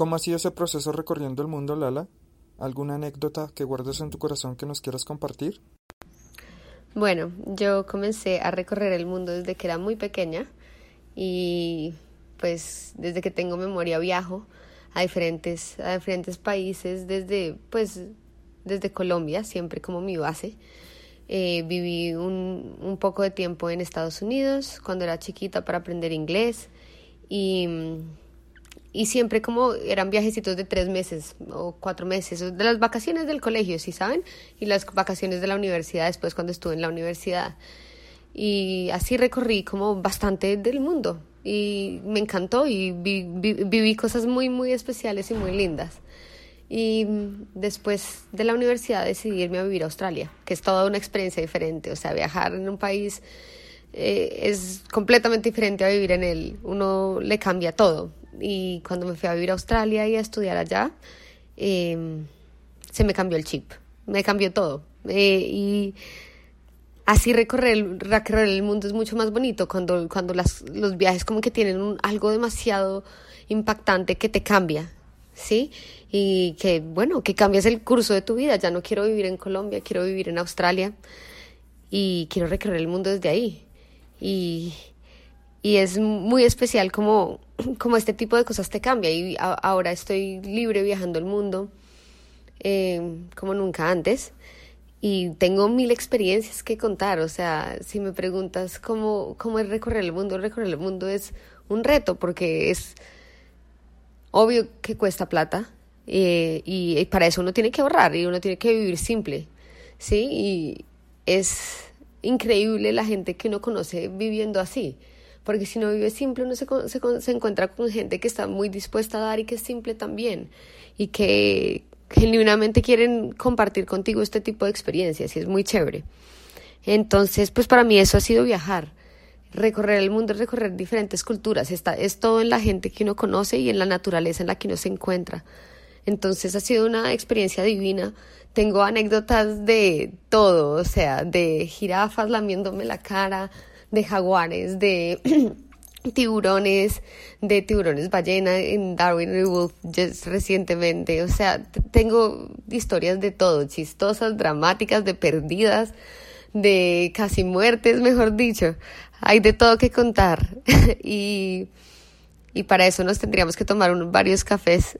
¿Cómo ha sido ese proceso recorriendo el mundo, Lala? ¿Alguna anécdota que guardes en tu corazón que nos quieras compartir? Bueno, yo comencé a recorrer el mundo desde que era muy pequeña y pues desde que tengo memoria viajo a diferentes, a diferentes países desde pues desde Colombia, siempre como mi base. Eh, viví un, un, poco de tiempo en Estados Unidos cuando era chiquita para aprender inglés y, y siempre como eran viajecitos de tres meses o cuatro meses, de las vacaciones del colegio, ¿sí saben? Y las vacaciones de la universidad después cuando estuve en la universidad. Y así recorrí como bastante del mundo y me encantó y viví cosas muy, muy especiales y muy lindas. Y después de la universidad decidí irme a vivir a Australia, que es toda una experiencia diferente. O sea, viajar en un país eh, es completamente diferente a vivir en él. Uno le cambia todo. Y cuando me fui a vivir a Australia y a estudiar allá, em, se me cambió el chip. Me cambió todo. Eh, y así recorrer recorrer el mundo es mucho más bonito cuando, cuando las, los viajes como que tienen algo demasiado impactante que te cambia ¿sí? Y que, bueno, que cambias el curso de tu vida. Ya no quiero vivir en Colombia, quiero vivir en Australia y quiero recorrer el mundo desde ahí. Y, y es muy especial como, como este tipo de cosas te cambia. Y ahora estoy libre viajando el mundo eh, como nunca antes. Y tengo mil experiencias que contar. O sea, si me preguntas cómo, cómo es recorrer el mundo, recorrer el mundo es un reto porque es Obvio que cuesta plata eh, y, para eso uno tiene que ahorrar y uno tiene que vivir simple, ¿sí? Y es increíble la gente que uno conoce viviendo así, porque si no vive simple uno se, se, se encuentra con gente que está muy dispuesta a dar y que es simple también y que genuinamente quieren compartir contigo este tipo de experiencias y es muy chévere. Entonces, pues para mí eso ha sido viajar recorrer el mundo, recorrer diferentes culturas, está, es todo en la gente que uno conoce y en la naturaleza en la que uno se encuentra. Entonces ha sido una experiencia divina. Tengo anécdotas de todo, o sea, de jirafas lamiéndome la cara, de jaguares, de tiburones, de tiburones ballena en Darwin Wolf recientemente. O sea, tengo historias de todo, chistosas, dramáticas, de perdidas, de casi muertes, mejor dicho. Hay de todo que contar. Y, y para eso nos tendríamos que tomar varios cafés.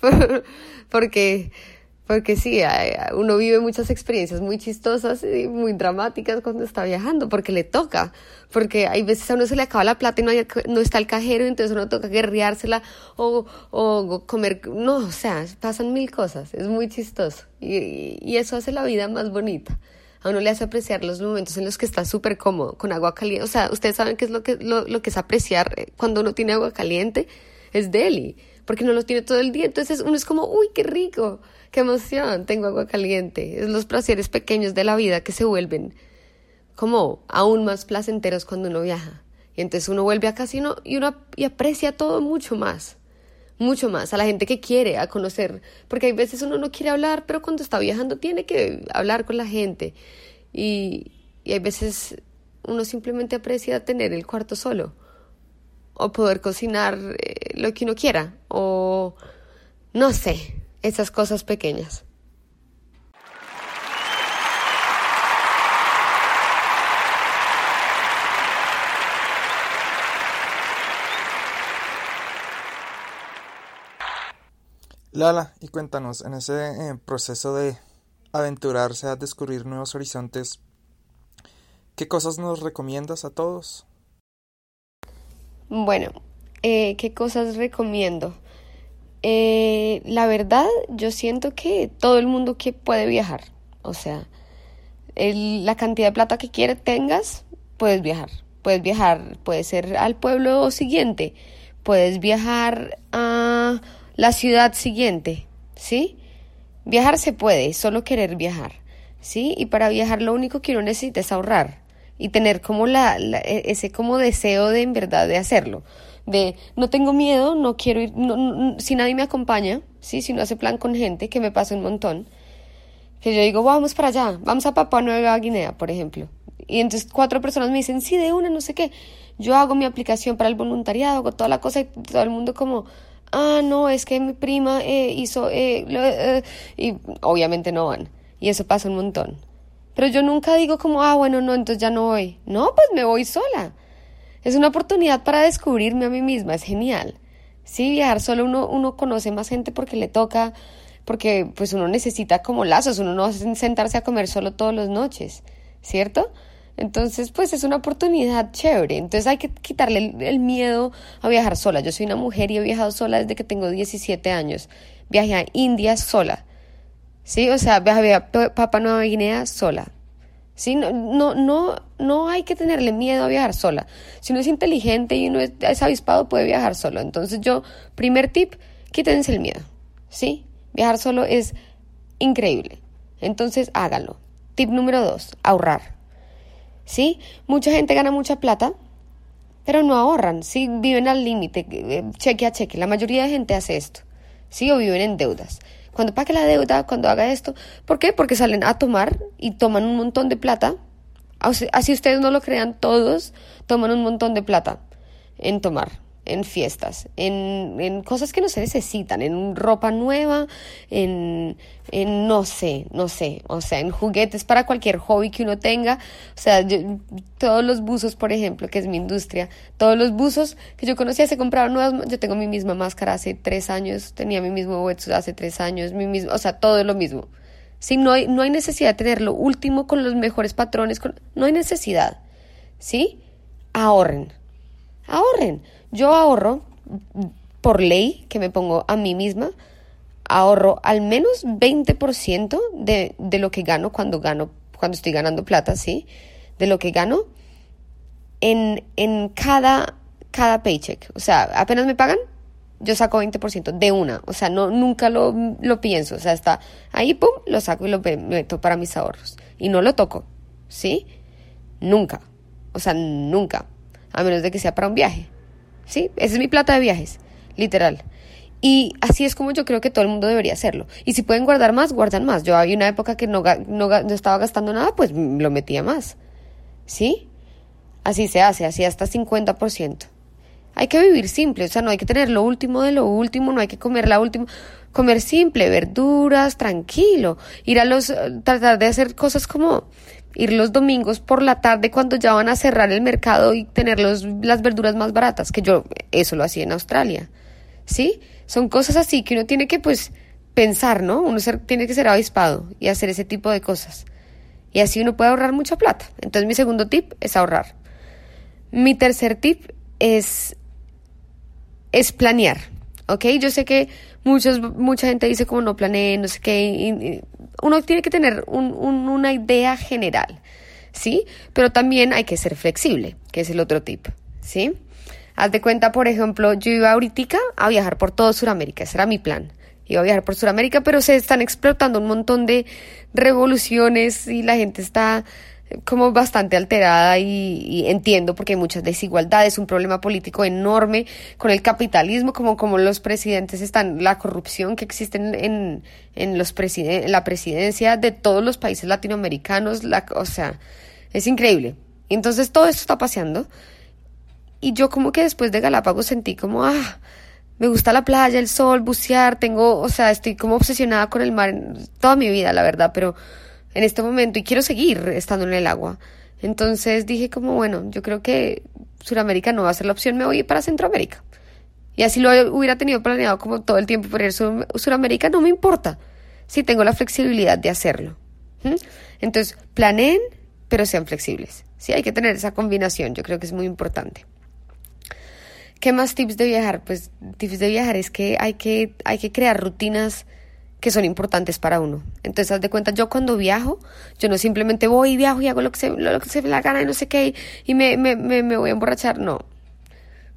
Porque porque sí, uno vive muchas experiencias muy chistosas y muy dramáticas cuando está viajando, porque le toca, porque hay veces a uno se le acaba la plata y no, no está el cajero, entonces uno toca guerreársela o, o comer, no, o sea, pasan mil cosas, es muy chistoso y, y eso hace la vida más bonita a uno le hace apreciar los momentos en los que está súper cómodo con agua caliente. O sea, ustedes saben qué es lo que, lo, lo, que es apreciar eh, cuando uno tiene agua caliente, es deli, porque no lo tiene todo el día. Entonces uno es como, uy, qué rico, qué emoción, tengo agua caliente. Es los placeres pequeños de la vida que se vuelven como aún más placenteros cuando uno viaja. Y entonces uno vuelve a uno, y uno y aprecia todo mucho más mucho más a la gente que quiere, a conocer, porque hay veces uno no quiere hablar, pero cuando está viajando tiene que hablar con la gente y, y hay veces uno simplemente aprecia tener el cuarto solo o poder cocinar eh, lo que uno quiera o no sé, esas cosas pequeñas. Lala, y cuéntanos, en ese eh, proceso de aventurarse a descubrir nuevos horizontes, ¿qué cosas nos recomiendas a todos? Bueno, eh, ¿qué cosas recomiendo? Eh, la verdad, yo siento que todo el mundo que puede viajar, o sea, la cantidad de plata que quieras tengas, puedes viajar. Puedes viajar, puede ser al pueblo siguiente, puedes viajar a la ciudad siguiente, ¿sí? Viajar se puede, solo querer viajar, ¿sí? Y para viajar lo único que uno necesita es ahorrar y tener como la, e, ese como deseo de en verdad de hacerlo, de no tengo miedo, no quiero ir, si nadie me acompaña, ¿sí? Si no hace plan con gente, que me pasa un montón, que yo digo, vamos para allá, vamos a Papua Nueva Guinea, por ejemplo. Y entonces cuatro personas me dicen, sí, de una, no sé qué. Yo hago mi aplicación para el voluntariado, hago toda la cosa y todo el mundo como, ah, no, es que mi prima eh, hizo, eh, eh", y obviamente no van. Y eso pasa un montón. Pero yo nunca digo como, ah, bueno, no, entonces ya no voy. No, pues me voy sola. Es una oportunidad para descubrirme a mí misma, es genial. Sí, viajar solo uno, uno conoce más gente porque le toca, porque pues uno necesita como lazos, uno no va a sentarse a comer solo todas las noches, ¿cierto? Entonces, pues es una oportunidad chévere. Entonces hay que quitarle el, miedo a viajar sola. Yo soy una mujer y he viajado sola desde que tengo 17 años. Viajé a India sola. Sí, o sea, viajé a Papua Nueva Guinea sola. Sí, no, no, no, no hay que tenerle miedo a viajar sola. Si uno es inteligente y uno es, avispado, puede viajar solo. Entonces yo, primer tip, quítense el miedo. ¿Sí? Viajar solo es increíble. Entonces háganlo. Tip número dos, ahorrar. ¿sí? Mucha gente gana mucha plata, pero no ahorran, ¿sí? Viven al límite, eh, cheque a cheque. La mayoría de gente hace esto, ¿sí? O viven en deudas. Cuando pague la deuda, cuando haga esto, ¿por qué? Porque salen a tomar y toman un montón de plata. Así ustedes no lo crean, todos toman un montón de plata en tomar en fiestas, en, en, cosas que no se necesitan, en ropa nueva, en, en, no sé, no sé, o sea, en juguetes para cualquier hobby que uno tenga. O sea, todos los buzos, por ejemplo, que es mi industria, todos los buzos que yo conocía se compraron nuevas. Yo tengo mi misma máscara hace tres años, tenía mi mismo wetsuit hace tres años, mi mismo, o sea, todo es lo mismo. No hay, no hay necesidad de tener lo último con los mejores patrones, no hay necesidad. ¿Sí? Ahorren. Ahorren. Yo ahorro por ley que me pongo a mí misma, ahorro al menos 20% de, de lo que gano cuando gano, cuando estoy ganando plata, ¿sí? De lo que gano en, en cada, cada paycheck. O sea, apenas me pagan, yo saco 20% de una. O sea, no, nunca lo, lo pienso. O sea, está ahí, pum, lo saco y lo meto para mis ahorros. Y no lo toco, ¿sí? Nunca. O sea, nunca. A menos de que sea para un viaje. ¿Sí? Esa es mi plata de viajes, literal. Y así es como yo creo que todo el mundo debería hacerlo. Y si pueden guardar más, guardan más. Yo había una época que no, no, estaba gastando nada, pues lo metía más. ¿Sí? Así se hace, así hasta 50%. Hay que vivir simple, o sea, no hay que tener lo último de lo último, no hay que comer la última. Comer simple, verduras, tranquilo. Ir a los. tratar de hacer cosas como ir los domingos por la tarde cuando ya van a cerrar el mercado y tener los, las verduras más baratas, que yo eso lo hacía en Australia. ¿Sí? Son cosas así que uno tiene que pues pensar, ¿no? Uno tiene que ser avispado y hacer ese tipo de cosas. Y así uno puede ahorrar mucha plata. Entonces mi segundo tip es ahorrar. Mi tercer tip es, es planear. ¿Ok? Yo sé que muchos, mucha gente dice como no planeé, no sé qué uno tiene que tener una idea general, ¿sí? Pero también hay que ser flexible, que es el otro tip, ¿sí? Haz de cuenta, por ejemplo, yo iba ahorita a viajar por todo Sudamérica, ese era mi plan. Iba a viajar por Sudamérica, pero se están explotando un montón de revoluciones y la gente está como bastante alterada y, entiendo porque hay muchas desigualdades, un problema político enorme con el capitalismo, como, como los presidentes están, la corrupción que existe en, en, los presiden la presidencia de todos los países latinoamericanos, la, o sea, es increíble. Entonces todo esto está pasando y yo como que después de Galápagos sentí como, ah, me gusta la playa, el sol, bucear, tengo, o sea, estoy como obsesionada con el mar toda mi vida, la verdad, pero en este momento y quiero seguir estando en el agua. Entonces dije como, bueno, yo creo que Sudamérica no va a ser la opción, me voy para Centroamérica. Y así lo hubiera tenido planeado como todo el tiempo por ir a Sudamérica, no me importa, si tengo la flexibilidad de hacerlo. Entonces, planeen, pero sean flexibles. Sí, hay que tener esa combinación, yo creo que es muy importante. ¿Qué más tips de viajar? Pues tips de viajar es que hay que, hay que crear rutinas que son importantes para uno. Entonces, haz de cuenta, yo cuando viajo, yo no simplemente voy y viajo y hago lo que se, lo que se me la gana y no sé qué, y me, me, me, voy a emborrachar, no.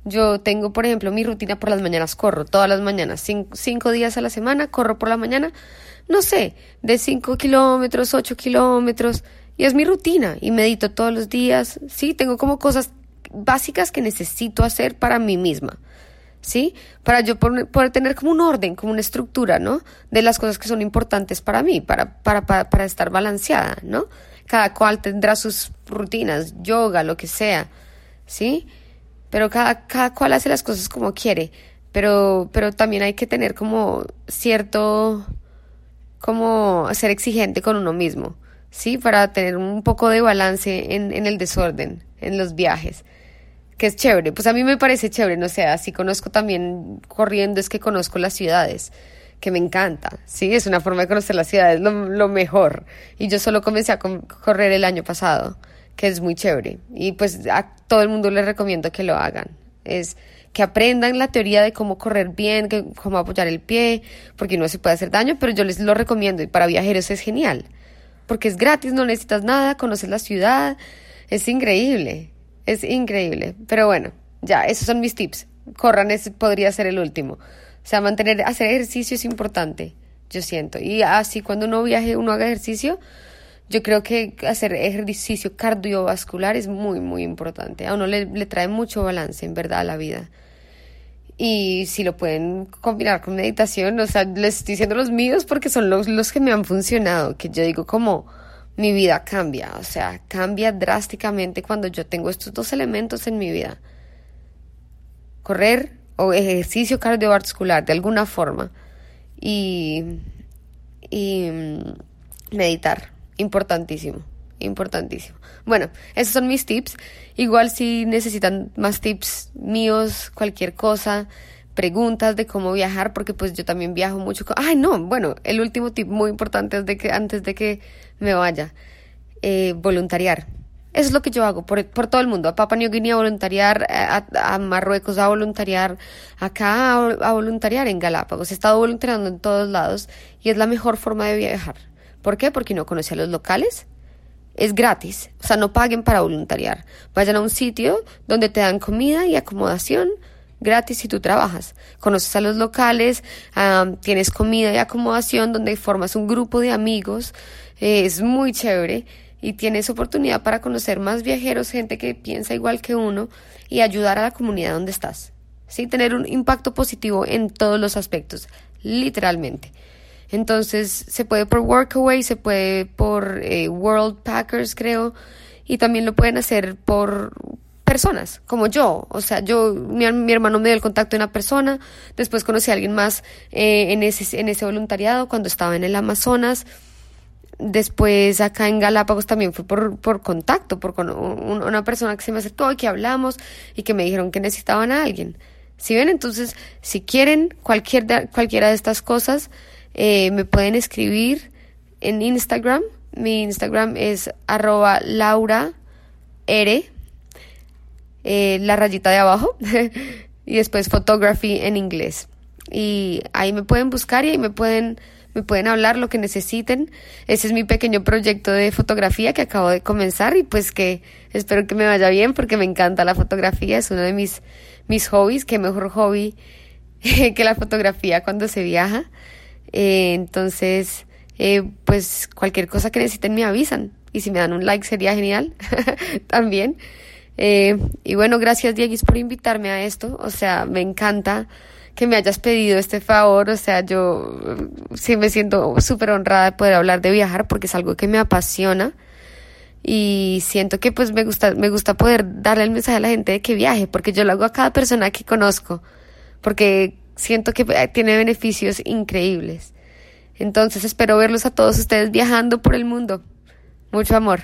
Yo tengo, por ejemplo, mi rutina por las mañanas, corro todas las mañanas, cinco, cinco días a la semana, corro por la mañana, no sé, de cinco kilómetros, ocho kilómetros, y es mi rutina, y medito todos los días, sí, tengo como cosas básicas que necesito hacer para mí misma. ¿Sí? Para yo poder tener como un orden, como una estructura, ¿no? De las cosas que son importantes para mí, para, para, para, estar balanceada, ¿no? Cada cual tendrá sus rutinas, yoga, lo que sea, ¿sí? Pero cada, cada cual hace las cosas como quiere. pero, pero también hay que tener como cierto, como ser exigente con uno mismo, ¿sí? Para tener un poco de balance en, en el desorden, en los viajes que es chévere. Pues a mí me parece chévere, no sé, así conozco también corriendo, es que conozco las ciudades, que me encanta, ¿sí? Es una forma de conocer las ciudades, lo, mejor. Y yo solo comencé a correr el año pasado, que es muy chévere. Y pues a todo el mundo les recomiendo que lo hagan. Es que aprendan la teoría de cómo correr bien, cómo apoyar el pie, porque no se puede hacer daño, pero yo les lo recomiendo y para viajeros es genial, porque es gratis, no necesitas nada, conoces la ciudad, es increíble. Es increíble. Pero bueno, ya, esos son mis tips. Corran, ese podría ser el último. O sea, mantener, hacer ejercicio es importante, yo siento. Y así cuando uno viaje, uno haga ejercicio, yo creo que hacer ejercicio cardiovascular es muy, muy importante. A uno le, le trae mucho balance, en verdad, a la vida. Y si lo pueden combinar con meditación, o sea, les estoy diciendo los míos porque son los, los que me han funcionado, que yo digo como mi vida cambia, o sea, cambia drásticamente cuando yo tengo estos dos elementos en mi vida. Correr o ejercicio cardiovascular de alguna forma y, y mm, meditar, importantísimo, importantísimo. Bueno, esos son mis tips. Igual si necesitan más tips míos, cualquier cosa, preguntas de cómo viajar, porque pues yo también viajo mucho. Ay, no, bueno, el último tip muy importante es de que antes de que me vaya, eh, voluntariar. Eso es lo que yo hago por, por todo el mundo. A Papua New Guinea a voluntariar, a, Marruecos a voluntariar, acá a, voluntariar en Galápagos. He estado voluntariando en todos lados y es la mejor forma de viajar. ¿Por qué? Porque no conoce a los locales. Es gratis. O sea, no paguen para voluntariar. Vayan a un sitio donde te dan comida y acomodación gratis si tú trabajas. Conoces a los locales, tienes comida y acomodación donde formas un grupo de amigos. Eh, es muy chévere y tienes oportunidad para conocer más viajeros, gente que piensa igual que uno y ayudar a la comunidad donde estás. ¿Sí? Tener un impacto positivo en todos los aspectos, literalmente. Entonces, se puede por Workaway, se puede por eh, World Packers, creo, y también lo pueden hacer por personas, como yo. O sea, yo, mi, hermano me dio el contacto de una persona, después conocí a alguien más eh, en, ese, en ese voluntariado cuando estaba en el Amazonas. Después acá en Galápagos también fue por, por contacto, por con una persona que se me acercó y que hablamos y que me dijeron que necesitaban a alguien. Si ven, entonces, si quieren cualquier cualquiera de estas cosas, eh, me pueden escribir en Instagram. Mi Instagram es arroba laura r eh, la rayita de abajo y después photography en inglés. Y ahí me pueden buscar y ahí me pueden, me pueden hablar lo que necesiten. Ese es mi pequeño proyecto de fotografía que acabo de comenzar y pues que espero que me vaya bien porque me encanta la fotografía, es uno de mis, mis hobbies, qué mejor hobby que la fotografía cuando se viaja. Eh, entonces, eh, pues cualquier cosa que necesiten me avisan y si me dan un like sería genial también. Eh, y bueno, gracias Dieguis por invitarme a esto. O sea, me encanta que me hayas pedido este favor. O sea, yo mm, sí me siento súper honrada de poder hablar de viajar porque es algo que me apasiona. Y siento que pues me gusta, me gusta poder darle el mensaje a la gente de que viaje, porque yo lo hago a cada persona que conozco, porque siento que eh, tiene beneficios increíbles. Entonces espero verlos a todos ustedes viajando por el mundo. Mucho amor.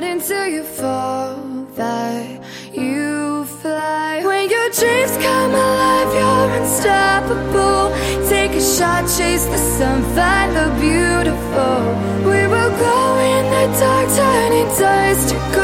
not until you fall that you fly. When your dreams come alive, you're unstoppable. Take a shot, chase the sun, find the beautiful. We will go in the dark, turning dust to gold.